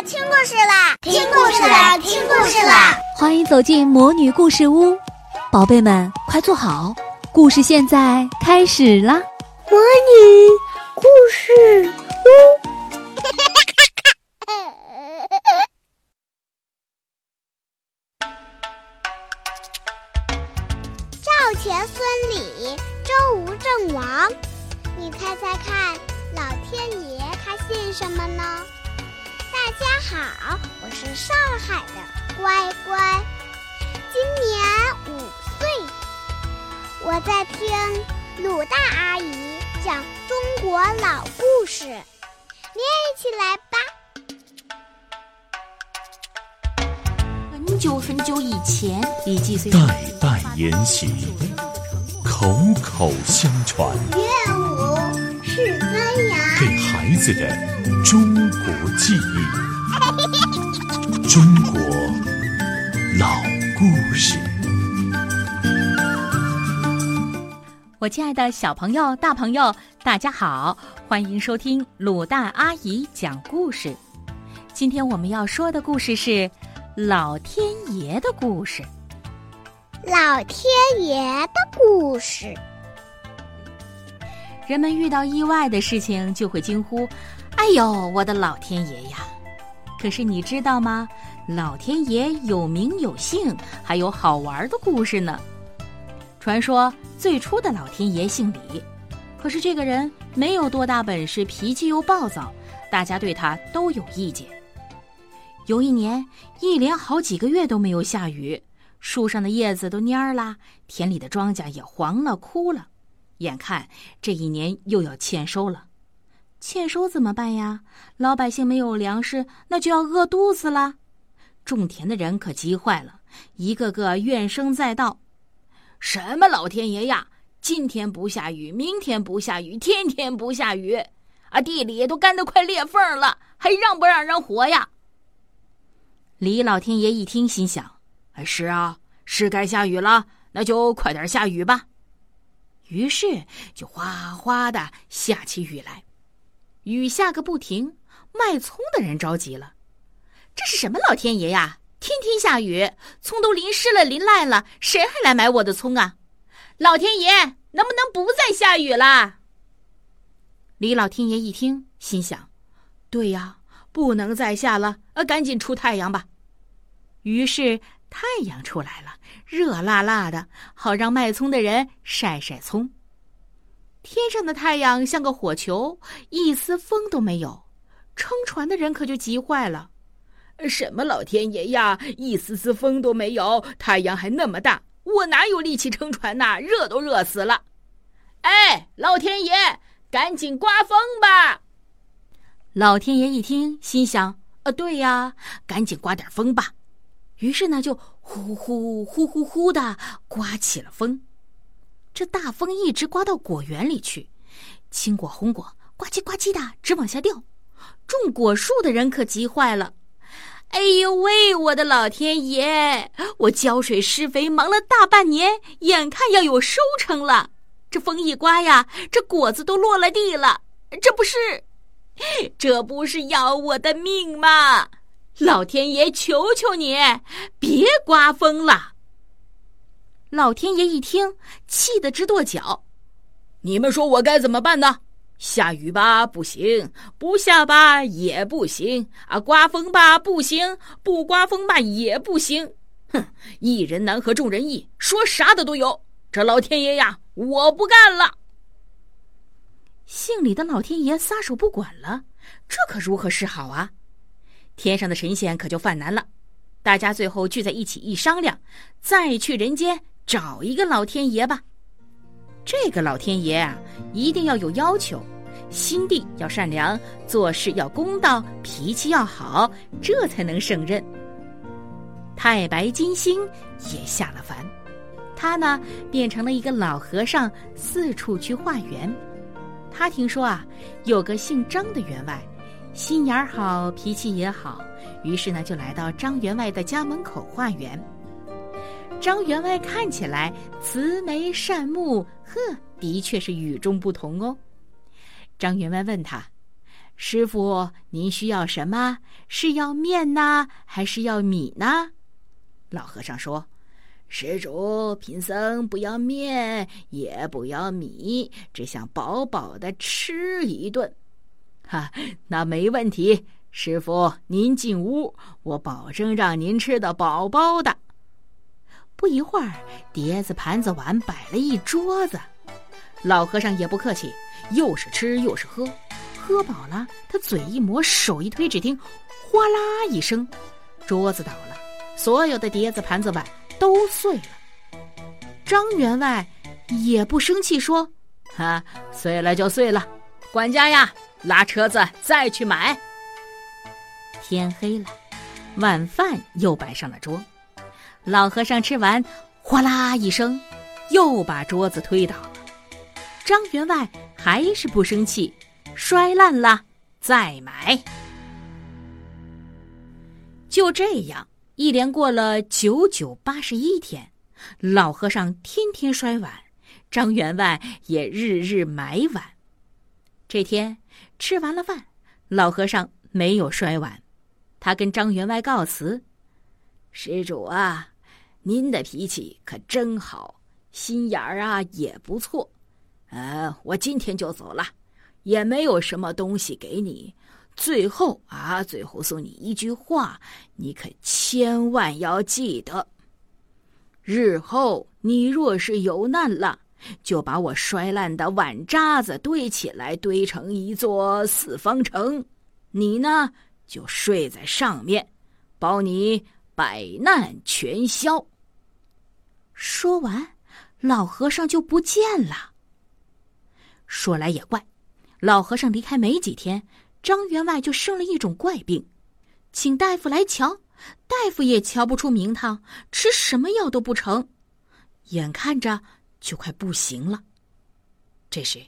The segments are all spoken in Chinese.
啦，听故事啦，听故事啦，听故事啦！欢迎走进魔女故事屋，宝贝们快坐好，故事现在开始啦！魔女故事屋，赵钱孙李周吴郑王，你猜猜看，老天爷他姓什么呢？大家好，我是上海的乖乖，今年五岁，我在听鲁大阿姨讲中国老故事，你也一起来吧。很久很久以前，代代沿袭，口口相传，乐舞给孩子的中国记忆。中国老故事，我亲爱的小朋友、大朋友，大家好，欢迎收听鲁大阿姨讲故事。今天我们要说的故事是老天爷的故事。老天爷的故事，人们遇到意外的事情就会惊呼：“哎呦，我的老天爷呀！”可是你知道吗？老天爷有名有姓，还有好玩的故事呢。传说最初的老天爷姓李，可是这个人没有多大本事，脾气又暴躁，大家对他都有意见。有一年，一连好几个月都没有下雨，树上的叶子都蔫了，田里的庄稼也黄了、枯了，眼看这一年又要欠收了。欠收怎么办呀？老百姓没有粮食，那就要饿肚子了。种田的人可急坏了，一个个怨声载道：“什么老天爷呀！今天不下雨，明天不下雨，天天不下雨，啊，地里都干得快裂缝了，还让不让人活呀？”李老天爷一听，心想：“是啊，是该下雨了，那就快点下雨吧。”于是就哗哗的下起雨来。雨下个不停，卖葱的人着急了。这是什么老天爷呀？天天下雨，葱都淋湿了、淋烂了，谁还来买我的葱啊？老天爷，能不能不再下雨了？李老天爷一听，心想：对呀，不能再下了，呃，赶紧出太阳吧。于是太阳出来了，热辣辣的，好让卖葱的人晒晒葱。天上的太阳像个火球，一丝风都没有。撑船的人可就急坏了：“什么老天爷呀！一丝丝风都没有，太阳还那么大，我哪有力气撑船呐？热都热死了！”哎，老天爷，赶紧刮风吧！老天爷一听，心想：“啊，对呀，赶紧刮点风吧。”于是呢，就呼呼呼呼呼的刮起了风。这大风一直刮到果园里去，青果红果呱唧呱唧的直往下掉，种果树的人可急坏了。哎呦喂，我的老天爷！我浇水施肥忙了大半年，眼看要有收成了，这风一刮呀，这果子都落了地了。这不是，这不是要我的命吗？老天爷，求求你，别刮风了！老天爷一听，气得直跺脚。你们说我该怎么办呢？下雨吧不行，不下吧也不行啊！刮风吧不行，不刮风吧也不行。哼，一人难合众人意，说啥的都有。这老天爷呀，我不干了！姓李的老天爷撒手不管了，这可如何是好啊？天上的神仙可就犯难了。大家最后聚在一起一商量，再去人间。找一个老天爷吧，这个老天爷啊，一定要有要求，心地要善良，做事要公道，脾气要好，这才能胜任。太白金星也下了凡，他呢变成了一个老和尚，四处去化缘。他听说啊，有个姓张的员外，心眼好，脾气也好，于是呢就来到张员外的家门口化缘。张员外看起来慈眉善目，呵，的确是与众不同哦。张员外问他：“师傅，您需要什么？是要面呢，还是要米呢？”老和尚说：“施主，贫僧不要面，也不要米，只想饱饱的吃一顿。”哈，那没问题。师傅，您进屋，我保证让您吃得饱饱的。不一会儿，碟子、盘子、碗摆了一桌子。老和尚也不客气，又是吃又是喝。喝饱了，他嘴一抹，手一推，只听“哗啦”一声，桌子倒了，所有的碟子、盘子、碗都碎了。张员外也不生气，说：“哈，碎了就碎了，管家呀，拉车子再去买。”天黑了，晚饭又摆上了桌。老和尚吃完，哗啦一声，又把桌子推倒了。张员外还是不生气，摔烂了再买。就这样，一连过了九九八十一天，老和尚天天摔碗，张员外也日日买碗。这天吃完了饭，老和尚没有摔碗。他跟张员外告辞：“施主啊，您的脾气可真好，心眼儿啊也不错。呃，我今天就走了，也没有什么东西给你。最后啊，最后送你一句话，你可千万要记得：日后你若是有难了，就把我摔烂的碗渣子堆起来，堆成一座四方城。你呢？”就睡在上面，保你百难全消。说完，老和尚就不见了。说来也怪，老和尚离开没几天，张员外就生了一种怪病，请大夫来瞧，大夫也瞧不出名堂，吃什么药都不成，眼看着就快不行了。这时。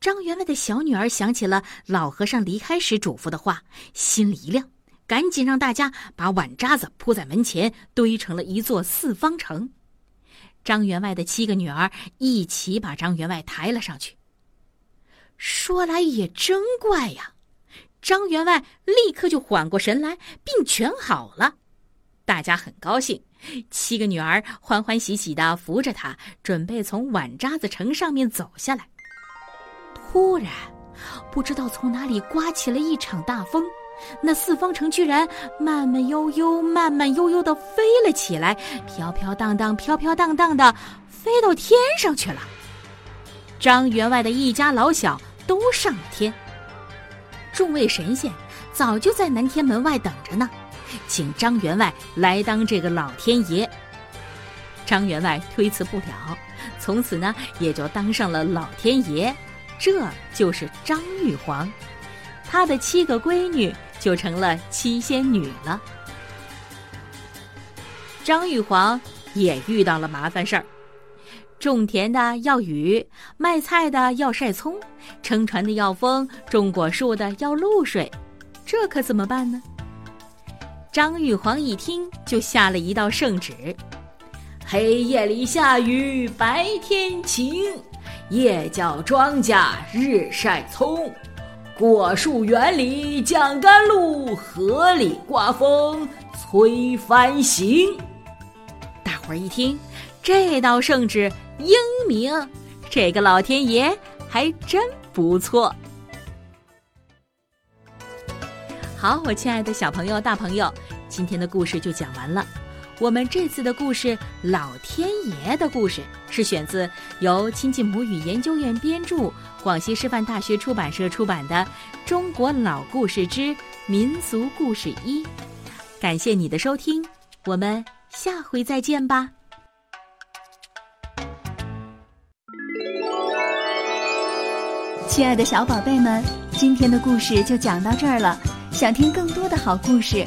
张员外的小女儿想起了老和尚离开时嘱咐的话，心里一亮，赶紧让大家把碗渣子铺在门前，堆成了一座四方城。张员外的七个女儿一起把张员外抬了上去。说来也真怪呀，张员外立刻就缓过神来，病全好了，大家很高兴，七个女儿欢欢喜喜的扶着他，准备从碗渣子城上面走下来。突然，不知道从哪里刮起了一场大风，那四方城居然慢慢悠悠、慢慢悠悠的飞了起来，飘飘荡荡、飘飘荡荡的飞到天上去了。张员外的一家老小都上了天，众位神仙早就在南天门外等着呢，请张员外来当这个老天爷。张员外推辞不了，从此呢也就当上了老天爷。这就是张玉皇，他的七个闺女就成了七仙女了。张玉皇也遇到了麻烦事儿，种田的要雨，卖菜的要晒葱，撑船的要风，种果树的要露水，这可怎么办呢？张玉皇一听，就下了一道圣旨：黑夜里下雨，白天晴。夜叫庄稼日晒葱，果树园里降甘露，河里刮风催翻行。大伙儿一听，这道圣旨英明，这个老天爷还真不错。好，我亲爱的小朋友、大朋友，今天的故事就讲完了。我们这次的故事《老天爷的故事》是选自由亲近母语研究院编著、广西师范大学出版社出版的《中国老故事之民族故事一》。感谢你的收听，我们下回再见吧。亲爱的小宝贝们，今天的故事就讲到这儿了。想听更多的好故事。